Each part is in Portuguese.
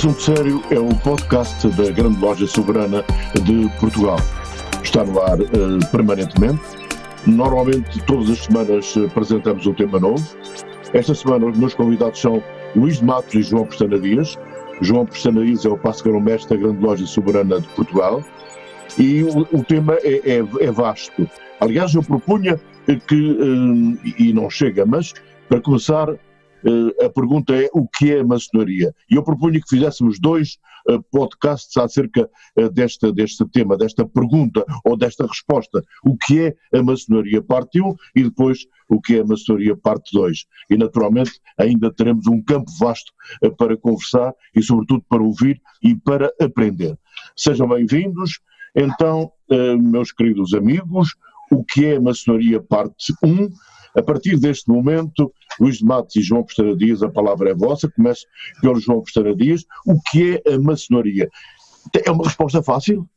Assunto Sério é um podcast da Grande Loja Soberana de Portugal. Está no ar uh, permanentemente. Normalmente, todas as semanas, uh, apresentamos um tema novo. Esta semana, os meus convidados são Luís de Matos e João Pestana Dias. João Pestana Dias é o Passagarão-Mestre da Grande Loja Soberana de Portugal. E o, o tema é, é, é, vasto. Aliás, eu propunha que, uh, e não chega, mas para começar, a pergunta é o que é a maçonaria? E eu propunha que fizéssemos dois podcasts acerca desta, deste tema, desta pergunta ou desta resposta. O que é a maçonaria parte 1 e depois o que é a maçonaria parte 2. E naturalmente ainda teremos um campo vasto para conversar e sobretudo para ouvir e para aprender. Sejam bem-vindos. Então, meus queridos amigos, o que é a maçonaria parte 1? A partir deste momento, Luís de Matos e João Pestana Dias, a palavra é vossa. Começo pelo João Pestana Dias. O que é a maçonaria? É uma resposta fácil?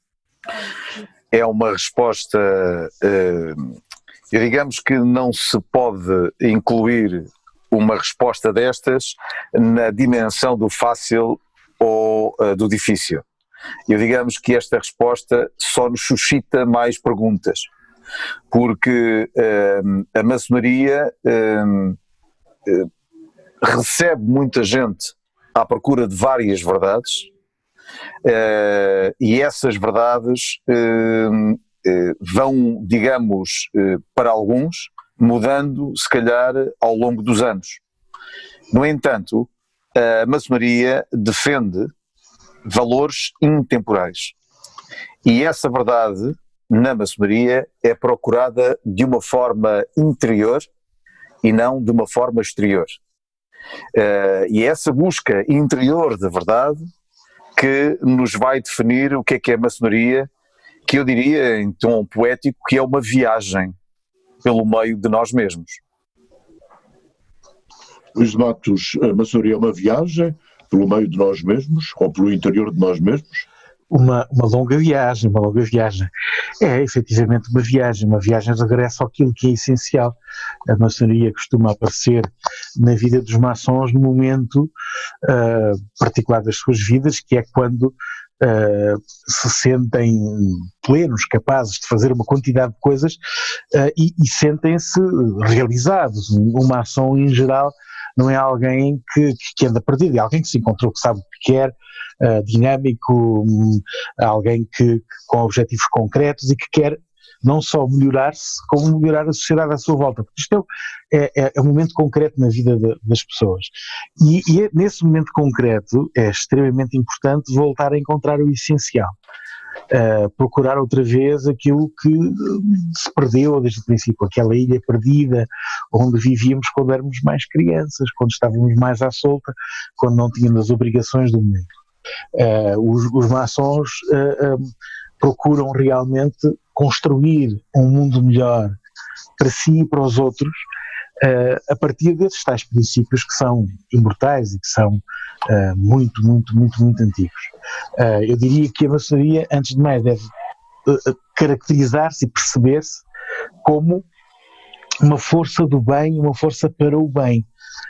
É uma resposta. Uh, digamos que não se pode incluir uma resposta destas na dimensão do fácil ou uh, do difícil. Eu digamos que esta resposta só nos suscita mais perguntas porque uh, a maçonaria uh, uh, recebe muita gente à procura de várias verdades e essas verdades vão, digamos, para alguns, mudando se calhar ao longo dos anos. No entanto, a maçonaria defende valores intemporais. E essa verdade na maçonaria é procurada de uma forma interior e não de uma forma exterior. Uh, e é essa busca interior da verdade que nos vai definir o que é que é maçonaria, que eu diria em tom poético que é uma viagem pelo meio de nós mesmos. Luís Matos, a maçonaria é uma viagem pelo meio de nós mesmos ou pelo interior de nós mesmos? uma, uma longa viagem, uma longa viagem. É efetivamente uma viagem, uma viagem de regresso àquilo que é essencial. A maçonaria costuma aparecer na vida dos maçons no momento uh, particular das suas vidas, que é quando Uh, se sentem plenos, capazes de fazer uma quantidade de coisas uh, e, e sentem-se realizados. Um, maçom, em geral, não é alguém que, que anda perdido, é alguém que se encontrou, que sabe o que quer, uh, dinâmico, um, alguém que, com objetivos concretos e que quer não só melhorar-se, como melhorar a sociedade à sua volta, porque isto é, é, é um momento concreto na vida de, das pessoas. E, e é, nesse momento concreto é extremamente importante voltar a encontrar o essencial. Uh, procurar outra vez aquilo que se perdeu desde o princípio, aquela ilha perdida onde vivíamos quando éramos mais crianças, quando estávamos mais à solta, quando não tínhamos as obrigações do mundo. Uh, os, os maçons uh, procuram realmente construir um mundo melhor para si e para os outros a partir desses tais princípios que são imortais e que são muito, muito, muito, muito antigos. eu diria que a maçonaria, antes de mais, deve caracterizar-se e perceber-se como uma força do bem, uma força para o bem.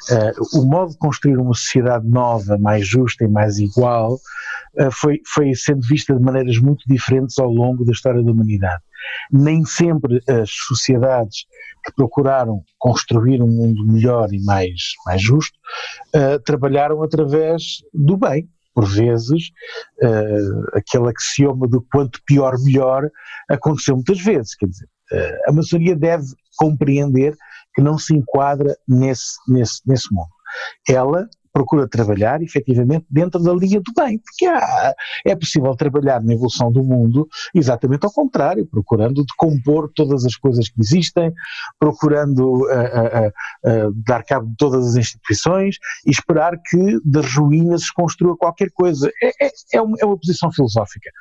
Uh, o modo de construir uma sociedade nova, mais justa e mais igual, uh, foi, foi sendo vista de maneiras muito diferentes ao longo da história da humanidade. Nem sempre as sociedades que procuraram construir um mundo melhor e mais, mais justo uh, trabalharam através do bem. Por vezes, aquele axioma do quanto pior, melhor aconteceu muitas vezes. Quer dizer, a maçonaria deve compreender que não se enquadra nesse, nesse, nesse mundo. Ela procura trabalhar efetivamente dentro da linha do bem, porque há, é possível trabalhar na evolução do mundo exatamente ao contrário, procurando decompor todas as coisas que existem, procurando uh, uh, uh, dar cabo de todas as instituições e esperar que das ruínas se construa qualquer coisa. É, é, é, uma, é uma posição filosófica.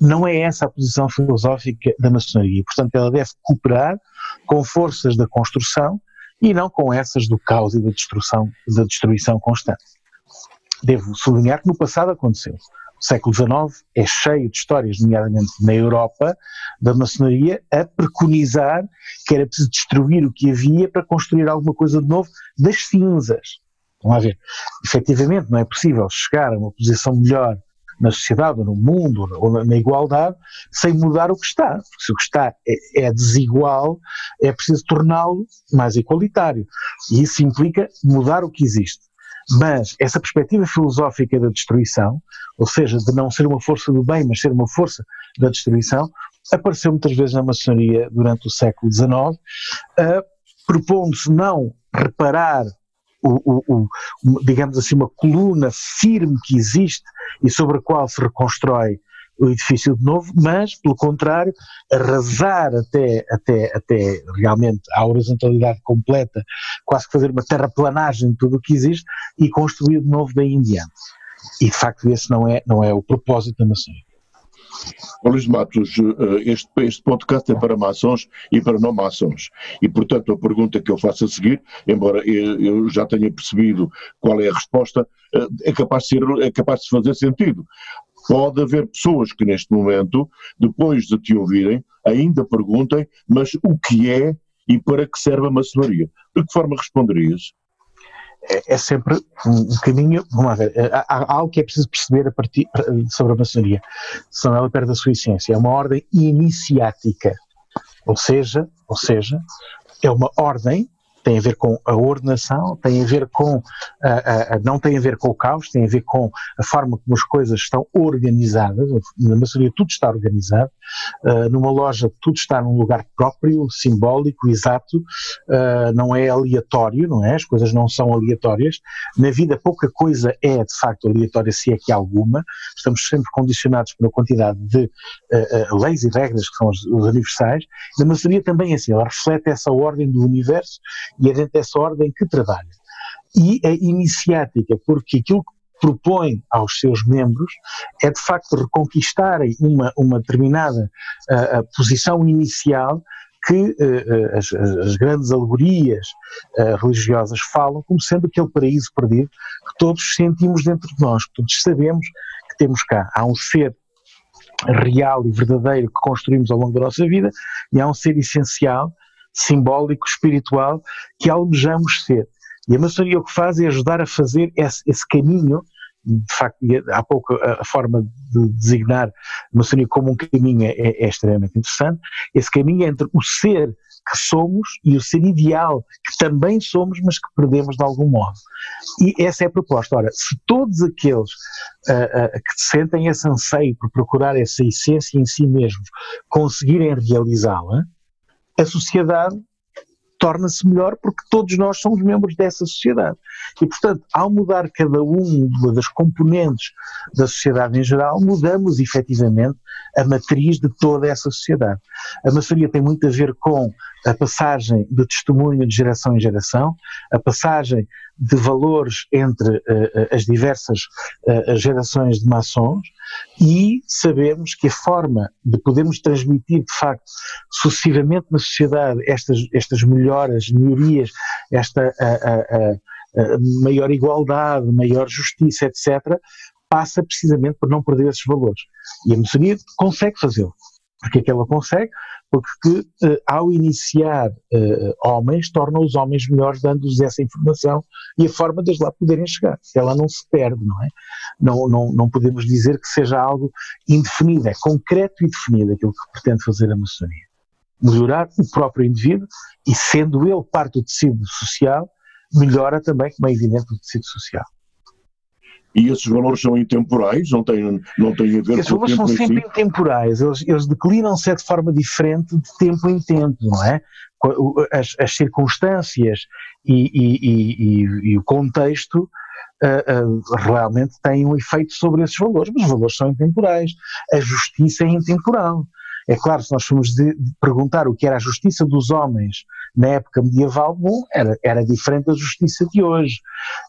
Não é essa a posição filosófica da maçonaria. Portanto, ela deve cooperar com forças da construção e não com essas do caos e da destruição, da destruição constante. Devo sublinhar que no passado aconteceu. O século XIX é cheio de histórias, nomeadamente na Europa, da maçonaria a preconizar que era preciso destruir o que havia para construir alguma coisa de novo das cinzas. Vamos ver. Efetivamente, não é possível chegar a uma posição melhor na sociedade, ou no mundo, ou na igualdade, sem mudar o que está. Porque se o que está é, é desigual, é preciso torná-lo mais igualitário. E isso implica mudar o que existe. Mas essa perspectiva filosófica da destruição, ou seja, de não ser uma força do bem, mas ser uma força da destruição, apareceu muitas vezes na maçonaria durante o século XIX, uh, propondo-se não reparar o, o, o, digamos assim, uma coluna firme que existe e sobre a qual se reconstrói o edifício de novo, mas, pelo contrário, arrasar até, até, até realmente a horizontalidade completa, quase que fazer uma terraplanagem de tudo o que existe e construir de novo daí em diante. E, de facto, esse não é, não é o propósito da maçonaria. Luís Matos, eh, este, este podcast é para maçons e para não maçons. E, portanto, a pergunta que eu faço a seguir, embora eu já tenha percebido qual é a resposta, eh, é capaz de, ser, é capaz de fazer sentido. Pode haver pessoas que neste momento, depois de te ouvirem, ainda perguntem, mas o que é e para que serve a maçonaria? De que forma responderias? É, é sempre um, caminho. Vamos ver, há, há, algo que é preciso perceber a partir, sobre a maçonaria. São ela perde a sua essência. É uma ordem iniciática. Ou seja, ou seja, é uma ordem tem a ver com a ordenação, tem a ver com, não tem a ver com o caos, tem a ver com a forma como as coisas estão organizadas, na maioria tudo está organizado, uh, numa loja tudo está num lugar próprio, simbólico, exato, uh, não é aleatório, não é? As coisas não são aleatórias, na vida pouca coisa é de facto aleatória, se é que alguma, estamos sempre condicionados pela quantidade de uh, leis e regras que são os, os universais, na maçonaria também é assim, ela reflete essa ordem do universo e é dentro dessa ordem que trabalha. E é iniciática, porque aquilo que propõe aos seus membros é de facto reconquistarem uma, uma determinada uh, posição inicial que uh, as, as, grandes alegorias uh, religiosas falam como sendo aquele paraíso perdido que todos sentimos dentro de nós, que todos sabemos que temos cá. Há um ser real e verdadeiro que construímos ao longo da nossa vida e há um ser essencial simbólico, espiritual, que almejamos ser. E a maçonaria o que faz é ajudar a fazer esse, esse caminho, de facto, há pouco a, forma de designar a maçonaria como um caminho é, é, extremamente interessante, esse caminho entre o ser que somos e o ser ideal que também somos, mas que perdemos de algum modo. E essa é a proposta. Ora, se todos aqueles uh, uh, que sentem esse anseio por procurar essa essência em si mesmos conseguirem realizá-la, a sociedade torna-se melhor porque todos nós somos membros dessa sociedade. E, portanto, ao mudar cada uma das componentes da sociedade em geral, mudamos efetivamente a matriz de toda essa sociedade. A maçonaria tem muito a ver com a passagem de testemunho de geração em geração, a passagem de valores entre uh, as diversas uh, gerações de maçons e sabemos que a forma de podermos transmitir de facto sucessivamente na sociedade estas, estas melhoras, melhorias, esta uh, maior igualdade, maior justiça, etc., passa precisamente por não perder esses valores. E a maçonaria consegue fazê-lo. Porque é que ela consegue? Porque uh, ao iniciar uh, homens, torna os homens melhores, dando-lhes essa informação e a forma de lá poderem chegar. Ela não se perde, não é? Não, não, não podemos dizer que seja algo indefinido, é concreto e definido aquilo que pretende fazer a maçonaria. Melhorar o próprio indivíduo e, sendo ele parte do tecido social, melhora também, como é evidente, o tecido social. E esses valores são intemporais, não têm, não têm a ver esses com o tempo Esses valores são sempre si. intemporais, eles, eles declinam-se de forma diferente de tempo em tempo, não é? As, as circunstâncias e, e, e, e, o contexto uh, uh, realmente têm um efeito sobre esses valores, mas os valores são intemporais. A justiça é intemporal. É claro, se nós formos de, de perguntar o que era a justiça dos homens na época medieval, bom, era, era diferente da justiça de hoje.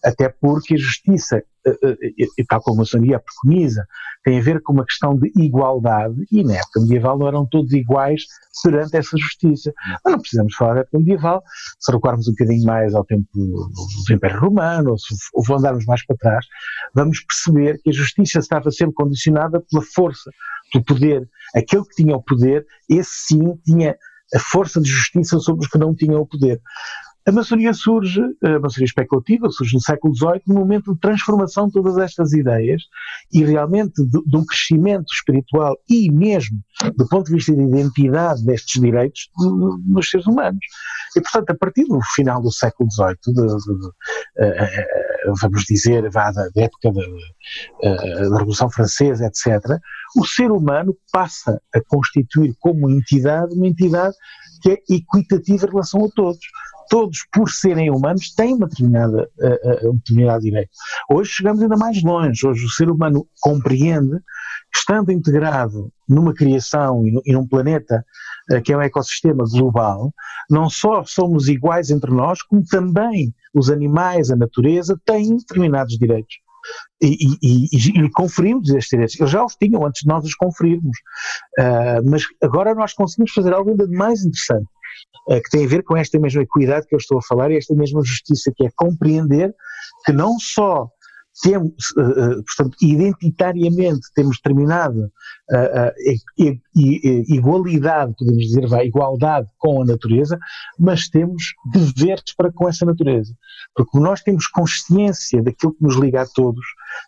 Até porque a justiça, e tal como a maçonaria preconiza, tem a ver com uma questão de igualdade, e na época medieval não eram todos iguais perante essa justiça. Mas não precisamos falar da época medieval, se recuarmos um bocadinho mais ao tempo do Império Romano, ou se ou andarmos mais para trás, vamos perceber que a justiça estava sempre condicionada pela força, pelo poder aquele que tinha o poder, esse sim tinha a força de justiça sobre os que não tinham o poder. A maçonaria surge, a maçonaria especulativa, surge no século XVIII, num momento de transformação de todas estas ideias e realmente de, de, um crescimento espiritual e mesmo do ponto de vista de identidade destes direitos nos seres humanos. E, portanto, a partir do final do século XVIII, de, vamos dizer, da, da época da, da Revolução Francesa, etc., o ser humano passa a constituir como entidade uma entidade que é equitativa em relação a todos. Todos, por serem humanos, têm uma determinada, uh, uh, um determinado direito. Hoje chegamos ainda mais longe. Hoje o ser humano compreende que, estando integrado numa criação e, no, e num planeta uh, que é um ecossistema global, não só somos iguais entre nós, como também os animais, a natureza, têm determinados direitos e, e, e, e conferimos estes direitos. Eles já os tinham antes de nós os conferirmos, uh, mas agora nós conseguimos fazer algo ainda mais interessante, que tem a ver com esta mesma equidade que eu estou a falar e esta mesma justiça, que é compreender que não só temos, uh, portanto, identitariamente temos determinada igualdade, podemos dizer, vai, igualdade com a natureza, mas temos deveres para com essa natureza. Porque nós temos consciência daquilo que nos liga a todos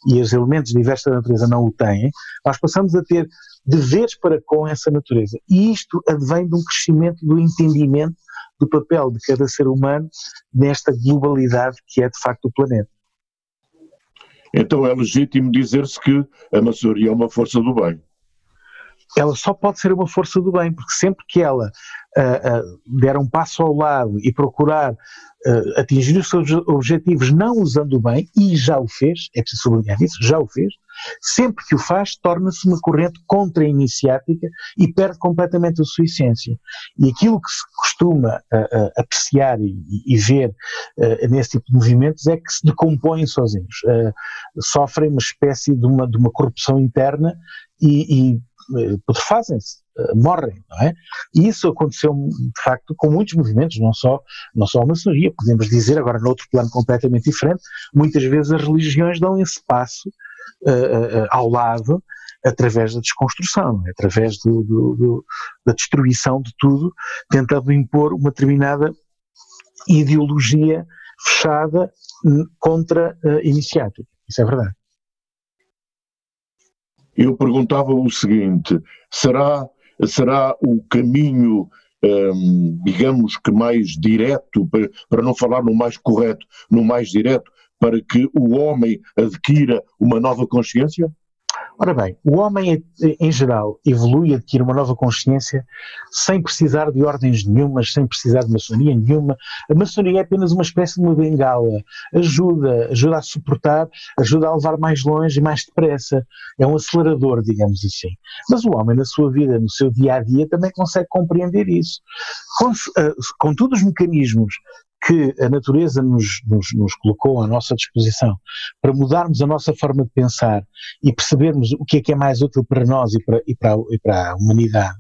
e os elementos diversos da natureza não o têm, nós passamos a ter deveres para com essa natureza. E isto advém de um crescimento do entendimento do papel de cada ser humano nesta globalidade que é de facto o planeta. Então é legítimo dizer-se que a maçonaria é uma força do bem. Ela só pode ser uma força do bem, porque sempre que ela uh, uh, der um passo ao lado e procurar uh, atingir os seus objetivos não usando o bem, e já o fez, é preciso sublinhar isso, já o fez, sempre que o faz, torna-se uma corrente contra-iniciática e perde completamente a sua essência. E aquilo que se costuma apreciar e, e ver nesse tipo de movimentos é que se decompõem sozinhos, sofrem uma espécie de uma, de uma corrupção interna e, e putrefazem-se, morrem, não é? E isso aconteceu, de facto, com muitos movimentos, não só, não só a maçonaria, podemos dizer, agora noutro plano completamente diferente, muitas vezes as religiões dão esse passo uh, ao lado através da desconstrução, é? através do, do, do, da destruição de tudo, tentando impor uma determinada ideologia fechada contra a iniciática. Isso é verdade. Eu perguntava o seguinte: será, será o caminho, hum, digamos que mais direto, para, para não falar no mais correto, no mais direto, para que o homem adquira uma nova consciência? Ora bem, o homem em geral evolui, adquire uma nova consciência sem precisar de ordens nenhumas, sem precisar de maçonaria nenhuma. A maçonaria é apenas uma espécie de uma bengala. Ajuda, ajuda a suportar, ajuda a levar mais longe e mais depressa. É um acelerador, digamos assim. Mas o homem, na sua vida, no seu dia a dia, também consegue compreender isso. Com, com todos os mecanismos que a natureza nos, nos, nos, colocou à nossa disposição para mudarmos a nossa forma de pensar e percebermos o que é que é mais útil para nós e para, e para, e para a humanidade,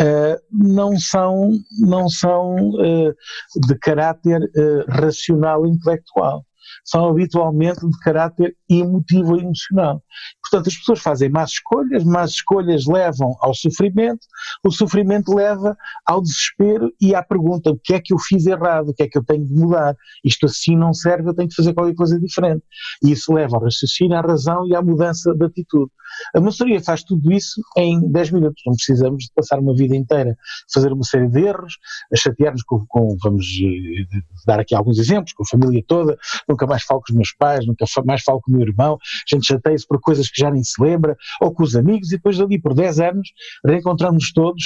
uh, não são, não são uh, de caráter uh, racional e intelectual. São habitualmente de caráter emotivo e emocional. Portanto, as pessoas fazem más escolhas, más escolhas levam ao sofrimento, o sofrimento leva ao desespero e à pergunta: o que é que eu fiz errado? O que é que eu tenho de mudar? Isto assim não serve, eu tenho que fazer qualquer coisa diferente. E isso leva ao raciocínio, à razão e à mudança de atitude. A maçonaria faz tudo isso em 10 minutos, não precisamos de passar uma vida inteira a fazer uma série de erros, a chatear-nos com, com, vamos eh, dar aqui alguns exemplos, com a família toda, nunca mais falo com os meus pais, nunca mais falo com o meu irmão, a gente chateia-se por coisas que já nem se lembra, ou com os amigos, e depois dali por 10 anos reencontramos todos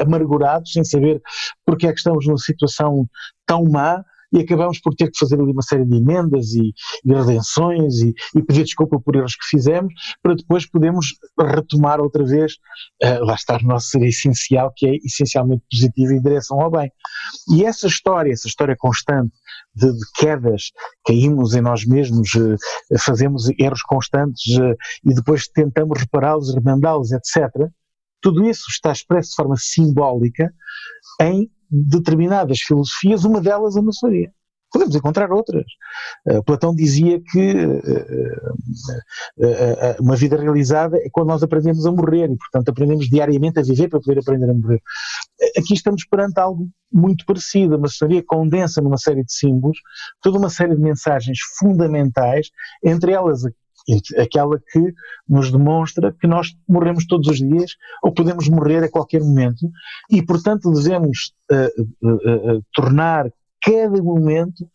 amargurados, sem saber porque é que estamos numa situação tão má, e acabamos por ter que fazer ali uma série de emendas e, e redenções e, e, pedir desculpa por erros que fizemos, para depois podermos retomar outra vez, uh, lá está o nosso essencial, que é essencialmente positivo em direção ao bem. E essa história, essa história constante de, de quedas, caímos em nós mesmos, uh, fazemos erros constantes uh, e depois tentamos repará-los, remendá-los, etc. Tudo isso está expresso de forma simbólica em determinadas filosofias, uma delas a maçonaria. Podemos encontrar outras. Uh, Platão dizia que uh, uh, uma vida realizada é quando nós aprendemos a morrer e, portanto, aprendemos diariamente a viver para poder aprender a morrer. Aqui estamos perante algo muito parecido. A maçonaria condensa numa série de símbolos toda uma série de mensagens fundamentais, entre elas aquela que nos demonstra que nós morremos todos os dias ou podemos morrer a qualquer momento e, portanto, devemos uh, uh, uh, tornar cada momento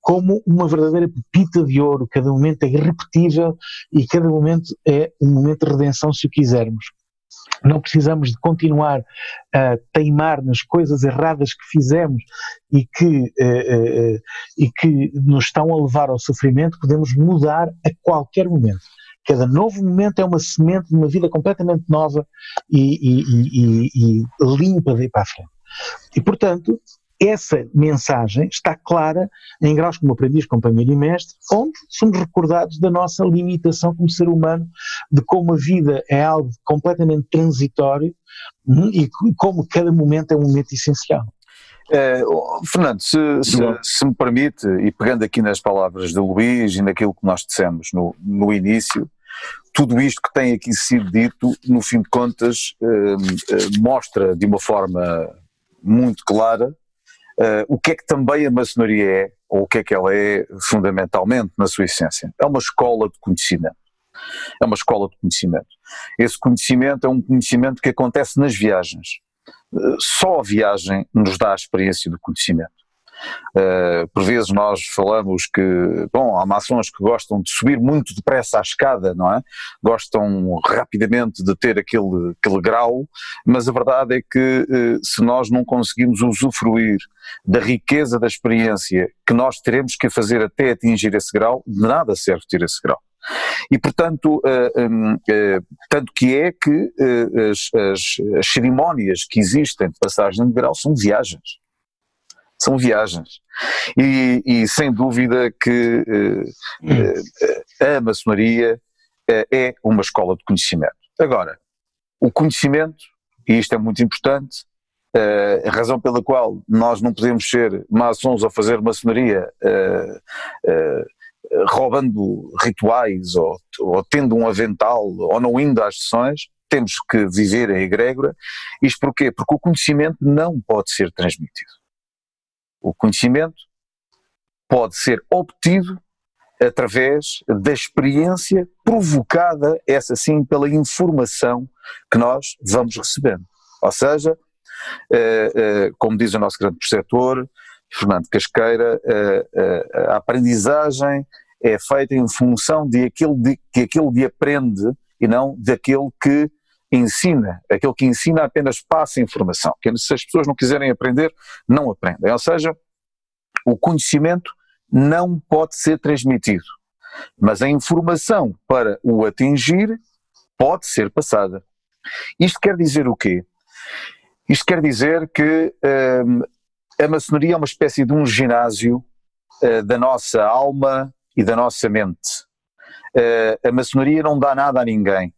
como uma verdadeira pepita de ouro. Cada momento é irrepetível e cada momento é um momento de redenção, se o quisermos. Não precisamos de continuar a teimar nas coisas erradas que fizemos e que, uh, uh, e que nos estão a levar ao sofrimento, podemos mudar a qualquer momento. Cada novo momento é uma semente de uma vida completamente nova e, e, e, e limpa para a frente. E, portanto, essa mensagem está clara em graus como aprendiz, companheiro e mestre, onde somos recordados da nossa limitação como ser humano, de como a vida é algo completamente transitório hum, e como cada momento é um momento essencial. É, Fernando, se, se, se, me permite, e pegando aqui nas palavras de Luís e naquilo que nós dissemos no, no início, tudo isto que tem aqui sido dito, no fim de contas, eh, eh, mostra de uma forma muito clara Uh, o que é que também a maçonaria é, ou o que é que ela é fundamentalmente na sua essência? É uma escola de conhecimento. É uma escola de conhecimento. Esse conhecimento é um conhecimento que acontece nas viagens. Uh, só a viagem nos dá a experiência do conhecimento. Uh, por vezes nós falamos que, bom, há maçons que gostam de subir muito depressa à escada, não é? Gostam rapidamente de ter aquele, aquele grau, mas a verdade é que uh, se nós não conseguimos usufruir da riqueza da experiência que nós teremos que fazer até atingir esse grau, de nada serve ter esse grau. E, portanto, uh, um, uh, tanto que é que uh, as, as, as, cerimónias que existem de passagem de grau são viagens são viagens. E, e sem dúvida que uh, a maçonaria uh, é uma escola de conhecimento. Agora, o conhecimento, e isto é muito importante, a razão pela qual nós não podemos ser maçons ou fazer maçonaria roubando rituais ou, ou tendo um avental ou não indo às sessões, temos que viver a egrégora. Isto porquê? Porque o conhecimento não pode ser transmitido. O conhecimento pode ser obtido através da experiência provocada, essa sim, pela informação que nós vamos recebendo. Ou seja, eh, eh, como diz o nosso grande preceptor, Fernando Casqueira, eh, a aprendizagem é feita em função de aquilo de, que aquele de aprende e não daquele que ensina. Aquele que ensina apenas passa informação. Que se as pessoas não quiserem aprender, não aprendem. Ou seja, o conhecimento não pode ser transmitido, mas a informação para o atingir pode ser passada. Isto quer dizer o quê? Isto quer dizer que hum, a maçonaria é uma espécie de um ginásio uh, da nossa alma e da nossa mente. Uh, a maçonaria não dá nada a ninguém.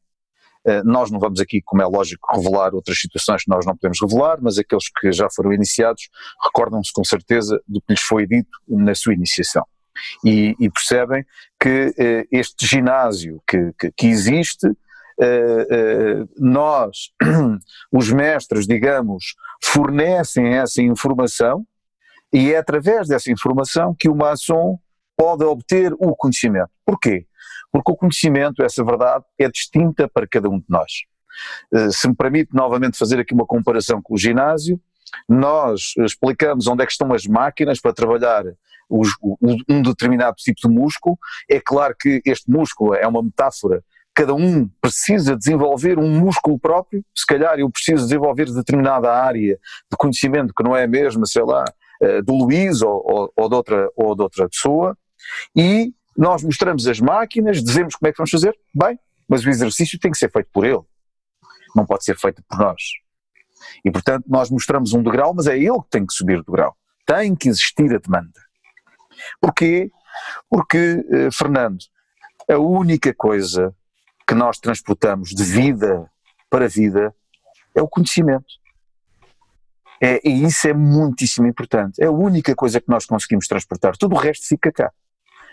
Eh, nós não vamos aqui, como é lógico, revelar outras situações que nós não podemos revelar, mas aqueles que já foram iniciados recordam-se com certeza do que lhes foi dito na sua iniciação. e, e percebem que uh, este ginásio que, que, que existe, uh, nós, os mestres, digamos, fornecem essa informação e é através dessa informação que o maçom pode obter o conhecimento. Porquê? Porque o conhecimento, essa verdade, é distinta para cada um de nós. Se me permite novamente fazer aqui uma comparação com o ginásio, nós explicamos onde é que estão as máquinas para trabalhar os, um determinado tipo de músculo. É claro que este músculo é uma metáfora cada um precisa desenvolver um músculo próprio, se calhar eu preciso desenvolver determinada área de conhecimento que não é a mesma, sei lá, eh, do Luís ou, ou, ou, de outra, ou de outra pessoa, e nós mostramos as máquinas, dizemos como é que vamos fazer, bem, mas o exercício tem que ser feito por ele, não pode ser feito por nós. E portanto nós mostramos um degrau, mas é ele que tem que subir o degrau. Tem que existir a demanda. Porquê? Porque, eh, Fernando, a única coisa que nós transportamos de vida para vida é o conhecimento. É, e isso é muitíssimo importante. É a única coisa que nós conseguimos transportar. Tudo o resto fica cá.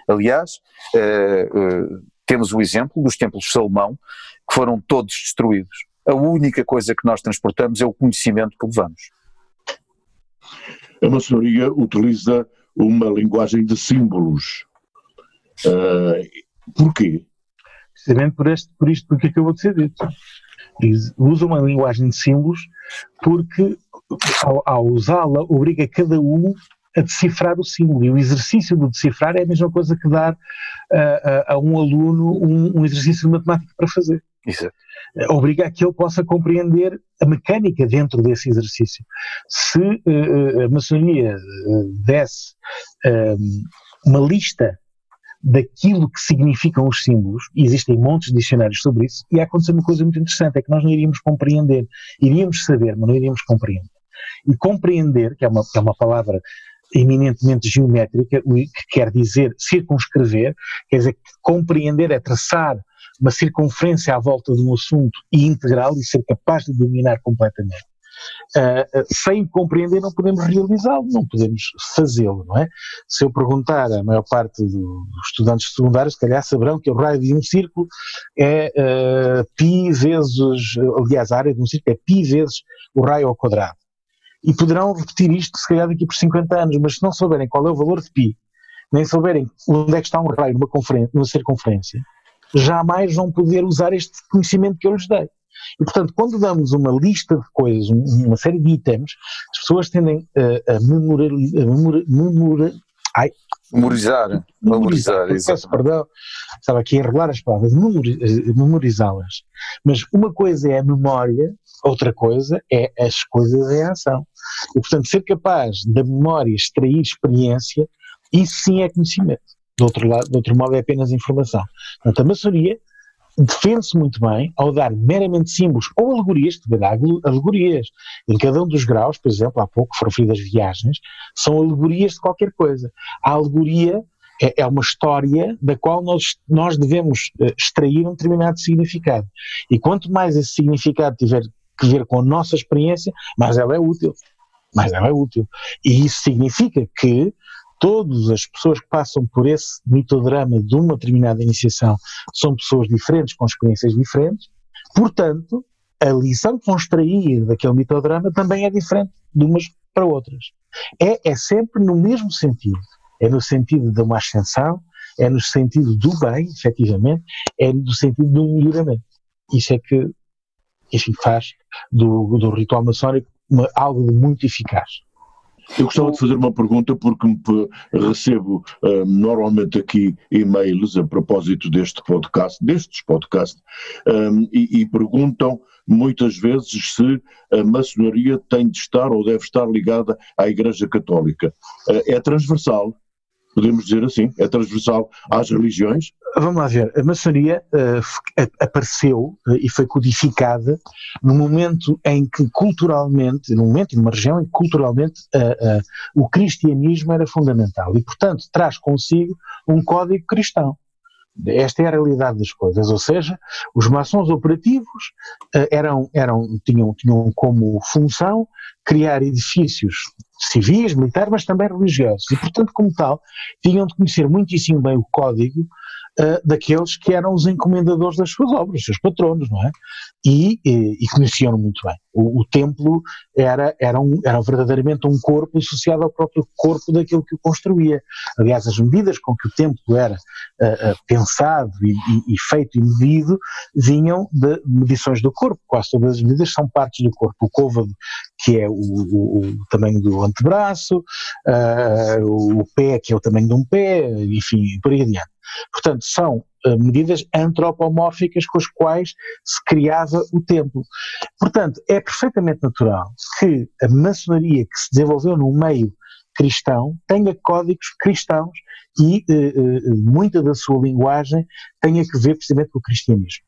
Aliás, uh, uh, temos o exemplo dos templos de Salomão, que foram todos destruídos. A única coisa que nós transportamos é o conhecimento que levamos. A maçonaria utiliza uma linguagem de símbolos. Uh, porquê? precisamente por, este, por isto porque acabou de ser dito. Usa uma linguagem de símbolos porque, ao, ao usá-la, obriga cada um a decifrar o símbolo. E o exercício do decifrar é a mesma coisa que dar a, a, a um aluno um, um, exercício de matemática para fazer. Isso. Obriga a que ele possa compreender a mecânica dentro desse exercício. Se uh, a maçonaria desse uh, uma lista daquilo que significam os símbolos, e existem montes de dicionários sobre isso, e aconteceu uma coisa muito interessante, é que nós não iríamos compreender, iríamos saber, mas não iríamos compreender. E compreender, que é uma, que é uma palavra eminentemente geométrica, que quer dizer circunscrever, quer dizer compreender é traçar uma circunferência à volta de um assunto e integral e ser capaz de dominar completamente. Uh, sem compreender não podemos realizá-lo, não podemos fazê-lo, não é? Se eu perguntar à maior parte do, dos estudantes de secundário, se calhar saberão que o raio de um círculo é uh, pi vezes, aliás, a área de um círculo é pi vezes o raio ao quadrado. E poderão repetir isto, se calhar, daqui por 50 anos, mas se não souberem qual é o valor de pi, nem souberem onde é que está um raio numa, numa circunferência, jamais vão poder usar este conhecimento que eu lhes dei. E, portanto, quando damos uma lista de coisas, uma série de itens, as pessoas tendem a, a a ai, memorizar, memorizar, peço perdão, estava aqui a regular as palavras, memorizá-las. Mas uma coisa é a memória, outra coisa é as coisas em ação. E, portanto, ser capaz da memória extrair experiência, isso sim é conhecimento. Do outro, lado, do outro modo é apenas informação. Portanto, a maçonaria defende-se muito bem ao dar meramente símbolos ou alegorias, que dá alegorias. Em cada um dos graus, por exemplo, há pouco foram referidas viagens, são alegorias de qualquer coisa. A alegoria é, é uma história da qual nós, nós devemos eh, extrair um determinado significado. E quanto mais esse significado tiver que ver com a nossa experiência, mais ela é útil. Mais ela é útil. E isso significa que todas as pessoas que passam por esse mitodrama de uma determinada iniciação são pessoas diferentes, com experiências diferentes, portanto, a lição que vão extrair daquele mitodrama também é diferente de umas para outras. É, é sempre no mesmo sentido. É no sentido de uma ascensão, é no sentido do bem, efetivamente, é no sentido do melhoramento. Isso é que, enfim, faz do, do ritual maçónico uma, algo de muito eficaz. Eu gostava de fazer uma pergunta porque recebo uh, normalmente aqui e-mails a propósito deste podcast, destes podcasts, um, e, e, perguntam muitas vezes se a maçonaria tem de estar ou deve estar ligada à Igreja Católica. Uh, é transversal, podemos dizer assim, é transversal às religiões? Vamos lá ver, a maçonaria uh, apareceu uh, e foi codificada no momento em que culturalmente, num momento e numa região em que culturalmente uh, o cristianismo era fundamental e, portanto, traz consigo um código cristão. Esta é a realidade das coisas, ou seja, os maçons operativos eram, eram, tinham, tinham como função criar edifícios civis, militares, mas também religiosos. E, portanto, como tal, tinham de conhecer muitíssimo bem o código uh, daqueles que eram os encomendadores das suas obras, os seus patronos, não é? E, e, e conheciam muito bem. O, o, templo era, era, um, era verdadeiramente um corpo associado ao próprio corpo daquilo que o construía. Aliás, as medidas com que o templo era uh, uh, pensado e, e, feito e medido vinham de medições do corpo. Quase todas as medidas são partes do corpo. O côvado, que é o, o, o tamanho do antebraço, uh, o pé, que é o tamanho de um pé, enfim, por aí adiante. Portanto, são uh, medidas antropomórficas com as quais se criava o templo. Portanto, é perfeitamente natural que a maçonaria que se desenvolveu no meio cristão tenha códigos cristãos e uh, uh, muita da sua linguagem tenha que ver precisamente com o cristianismo.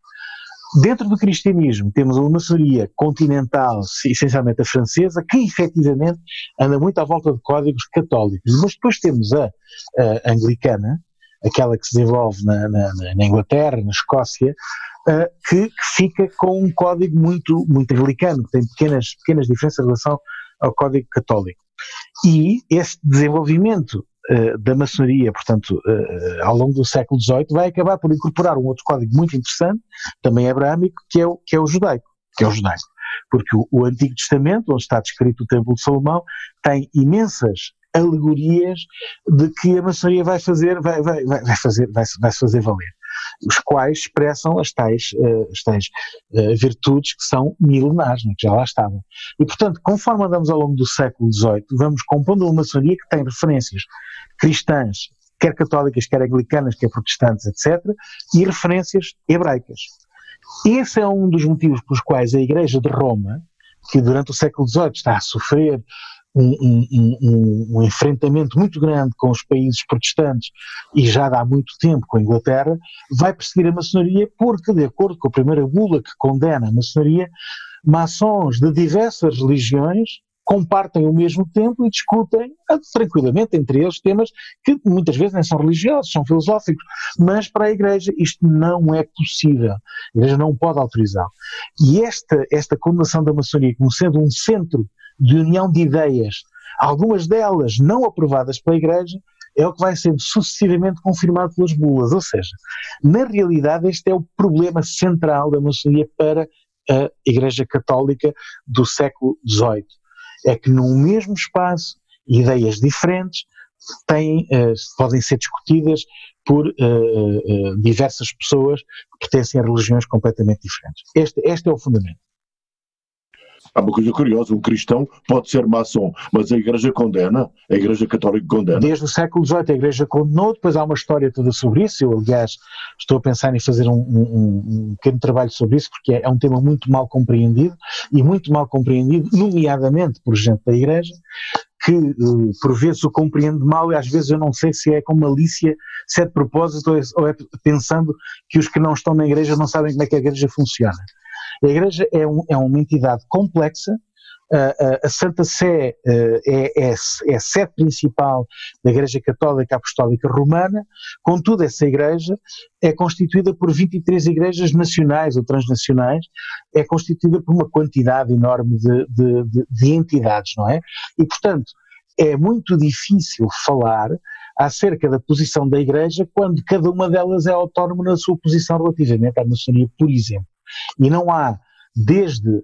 Dentro do cristianismo temos uma maçonaria continental, essencialmente a francesa, que efetivamente anda muito à volta de códigos católicos, mas depois temos a, a anglicana, aquela que se desenvolve na, na, na Inglaterra, na Escócia, uh, que, que, fica com um código muito, muito anglicano, que tem pequenas, pequenas diferenças em relação ao código católico. E esse desenvolvimento uh, da maçonaria, portanto, uh, ao longo do século XVIII, vai acabar por incorporar um outro código muito interessante, também abraâmico, que é o, que é o judaico. Que é o judaico. Porque o, o Antigo Testamento, onde está descrito o Templo de Salomão, tem imensas alegorias de que a maçonaria vai fazer, vai, vai, vai fazer, vai, vai fazer valer os quais expressam as tais, uh, as tais uh, virtudes que são milenares, né, que já lá estavam. E, portanto, conforme andamos ao longo do século XVIII, vamos compondo uma maçonaria que tem referências cristãs, quer católicas, quer anglicanas, quer protestantes, etc., e referências hebraicas. Esse é um dos motivos pelos quais a Igreja de Roma, que durante o século XVIII está a sofrer um, um, um, enfrentamento muito grande com os países protestantes e já há muito tempo com a Inglaterra, vai perseguir a maçonaria porque, de acordo com a primeira bula que condena a maçonaria, maçons de diversas religiões compartem o mesmo tempo e discutem ah, tranquilamente entre eles temas que muitas vezes nem são religiosos, são filosóficos, mas para a Igreja isto não é possível. A Igreja não pode autorizar. E esta, esta condenação da maçonaria como sendo um centro de união de ideias, algumas delas não aprovadas pela Igreja, é o que vai sendo sucessivamente confirmado pelas bulas. Ou seja, na realidade, este é o problema central da maçonaria para a Igreja Católica do século XVIII. É que num mesmo espaço, ideias diferentes têm, uh, podem ser discutidas por uh, uh, diversas pessoas que pertencem a religiões completamente diferentes. Este, este é o fundamento. Há uma coisa curiosa, um cristão pode ser maçom, mas a Igreja condena, a Igreja Católica condena. Desde o século XVIII a Igreja condenou, depois há uma história toda sobre isso, eu aliás estou a pensar em fazer um, um, um pequeno trabalho sobre isso, porque é, é um tema muito mal compreendido, e muito mal compreendido, nomeadamente por gente da Igreja, que uh, por vezes o compreende mal e às vezes eu não sei se é com malícia, se é de propósito ou é, ou é pensando que os que não estão na igreja não sabem como é que a igreja funciona. A Igreja é, um, é uma entidade complexa, a Santa Sé é, é, é a sede principal da Igreja Católica Apostólica Romana, contudo, essa Igreja é constituída por 23 igrejas nacionais ou transnacionais, é constituída por uma quantidade enorme de, de, de, de entidades, não é? E, portanto, é muito difícil falar acerca da posição da Igreja quando cada uma delas é autónoma na sua posição relativamente à maçonaria, por exemplo. E não há, desde uh,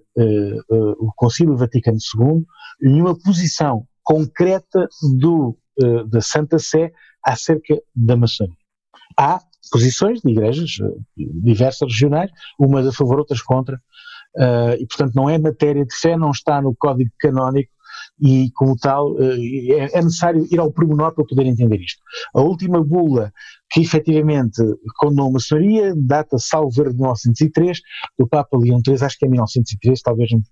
uh, o Concílio Vaticano II, nenhuma posição concreta do, uh, da Santa Sé acerca da maçonaria. Há posições de igrejas diversas regionais, umas a favor, outras contra, e portanto não é matéria de fé, não está no código canónico e, como tal, é, é necessário ir ao pormenor para poder entender isto. A última bula que efetivamente condenou a maçonaria, data salvo de 1903, do Papa Leão XIII, acho que é 1913, talvez me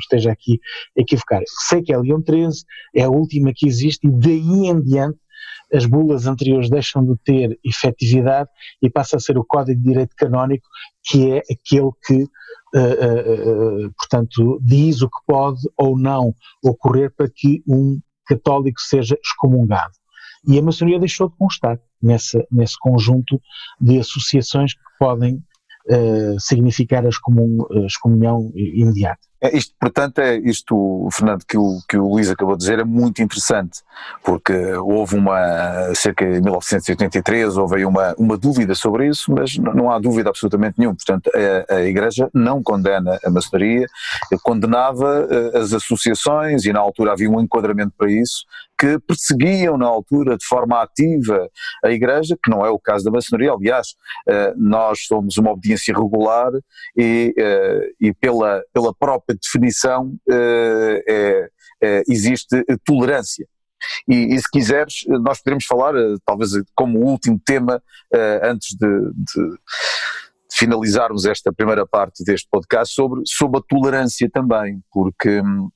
esteja aqui a equivocar. Sei que é Leão XIII, é a última que existe e daí em diante as bulas anteriores deixam de ter efetividade e passa a ser o Código de Direito Canónico, que é aquele que, uh, uh, portanto, diz o que pode ou não ocorrer para que um católico seja excomungado. E a maçonaria deixou de constar nessa, nesse conjunto de associações que podem significar a excomun, excomunhão imediata. É, isto, portanto, é isto, Fernando, que o, que o Luís acabou de dizer, é muito interessante, porque houve uma, cerca de 1983, houve uma, uma dúvida sobre isso, mas não há dúvida absolutamente nenhuma. Portanto, a, a Igreja não condena a maçonaria, condenava eh, as associações, e na altura havia um enquadramento para isso, que perseguiam na altura de forma ativa a Igreja, que não é o caso da maçonaria, aliás, eh, nós somos uma obediência regular e, eh, e pela, pela própria definição é, é, existe tolerância. E, e, se quiseres, nós podemos falar, talvez como último tema, antes de, de finalizarmos esta primeira parte deste podcast, sobre, sobre a tolerância também, porque hum,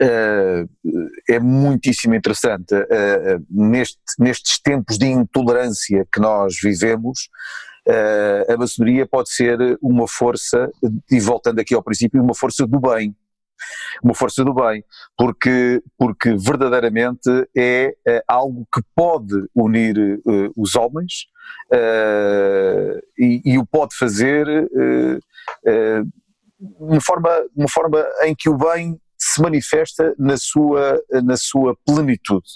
é muitíssimo interessante uh, neste, nestes tempos de intolerância que nós vivemos. Uh, a maçonaria pode ser uma força, e voltando aqui ao princípio, uma força do bem. Uma força do bem, porque, porque verdadeiramente é, algo que pode unir os homens e, e, o pode fazer de uma forma, uma forma em que o bem se manifesta na sua, na sua plenitude.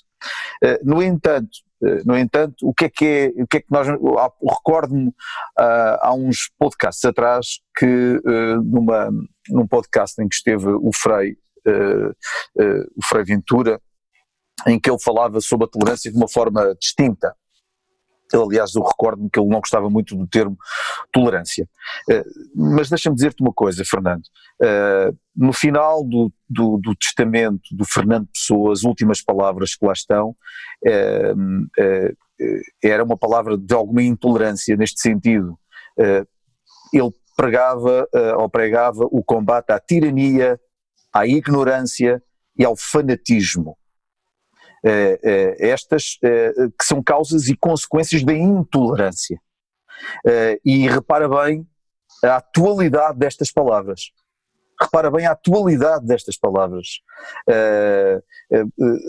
Eh, no entanto, eh, no entanto, o que é que é, o que é que nós, recordo-me ah, há uns podcasts atrás que eh, numa, num podcast em que esteve o Frei, o Frei Ventura, em que ele falava sobre a tolerância de uma forma distinta. Ele, aliás, eu recordo-me que ele não gostava muito do termo tolerância. Uh, mas deixa-me dizer-te uma coisa, Fernando. Uh, no final do, do, do, testamento do Fernando Pessoa, as últimas palavras que lá estão, uh, era uma palavra de alguma intolerância neste sentido. ele pregava ou pregava o combate à tirania, à ignorância e ao fanatismo. Eh, eh, estas eh, que são causas e consequências da intolerância. e repara bem a atualidade destas palavras. Repara bem a atualidade destas palavras.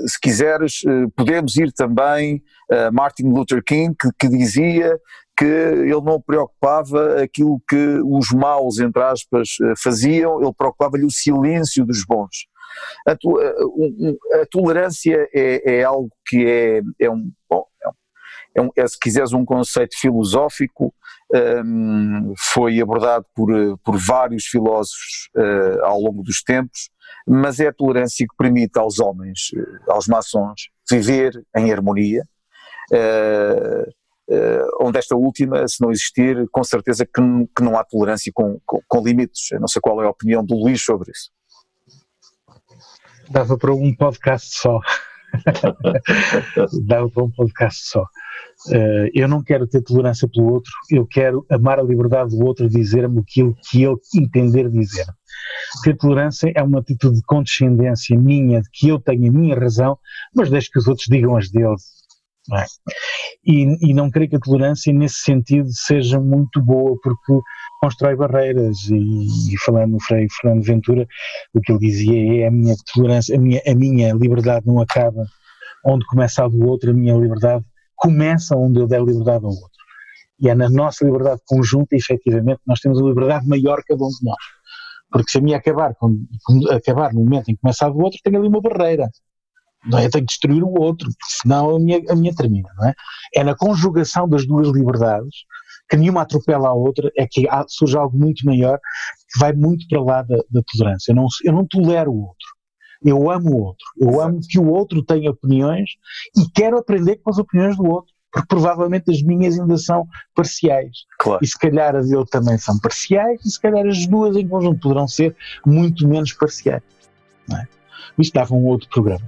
se quiseres, podemos ir também a Martin Luther King, que, que dizia que ele não preocupava aquilo que os maus, entre aspas, faziam, ele preocupava-lhe o silêncio dos bons. A, a, a tolerância é, é, algo que é, é um, bom, é, um, é, se quiseres um conceito filosófico, um, foi abordado por, por vários filósofos uh, ao longo dos tempos, mas é a tolerância que permite aos homens, uh, aos maçons, viver em harmonia, uh, onde esta última, se não existir, com certeza que, que não há tolerância com, com, com limites. Eu não sei qual é a opinião do Luís sobre isso dava para um podcast só. dava para um podcast só. Uh, eu não quero ter tolerância pelo outro, eu quero amar a liberdade do outro dizer-me aquilo que ele entender dizer. Ter tolerância é uma atitude de condescendência minha, de que eu tenho a minha razão, mas deixo que os outros digam as deles. Não é? e, e não creio que a tolerância nesse sentido seja muito boa, porque constrói barreiras e, e falando no Frei Fernando Ventura, o que ele dizia é a minha tolerância, a minha, a minha liberdade não acaba onde começa a do outro, a minha liberdade começa onde eu der liberdade ao outro. E é na nossa liberdade conjunta, efetivamente, nós temos a liberdade maior cada um de nós. Porque se a minha acabar, acabar no momento em que começa a do outro, tem ali uma barreira. Não é? Eu tenho que destruir o outro, senão a minha, a minha termina. Não é? é na conjugação das duas liberdades que nenhuma atropela a outra, é que há, surge algo muito maior que vai muito para lá da, da tolerância. Eu não, eu não tolero o outro. Eu amo o outro. Eu Exato. amo que o outro tenha opiniões e quero aprender com as opiniões do outro. Porque provavelmente as minhas ainda são parciais. Claro. E se calhar as dele também são parciais, e se calhar as duas em conjunto poderão ser muito menos parciais. Não é? Isto dava um outro programa.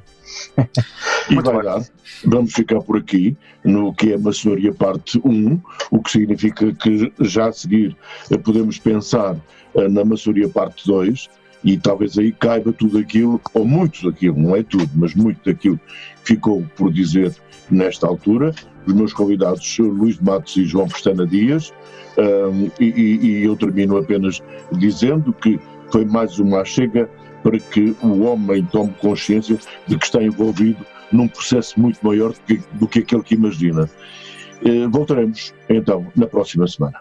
E dar. Vamos ficar por aqui no que é maçonaria parte 1, o que significa que já a seguir eh, podemos pensar eh, na maçonaria parte 2 e talvez aí caiba tudo aquilo, ou muito daquilo, não é tudo, mas muito daquilo que ficou por dizer nesta altura. Os meus convidados, Luís de Matos e João Pestana Dias, um, e, e, eu termino apenas dizendo que foi mais uma chega para que o homem tome consciência de que está envolvido num processo muito maior do que, do que aquele que imagina. Eh, voltaremos então na próxima semana.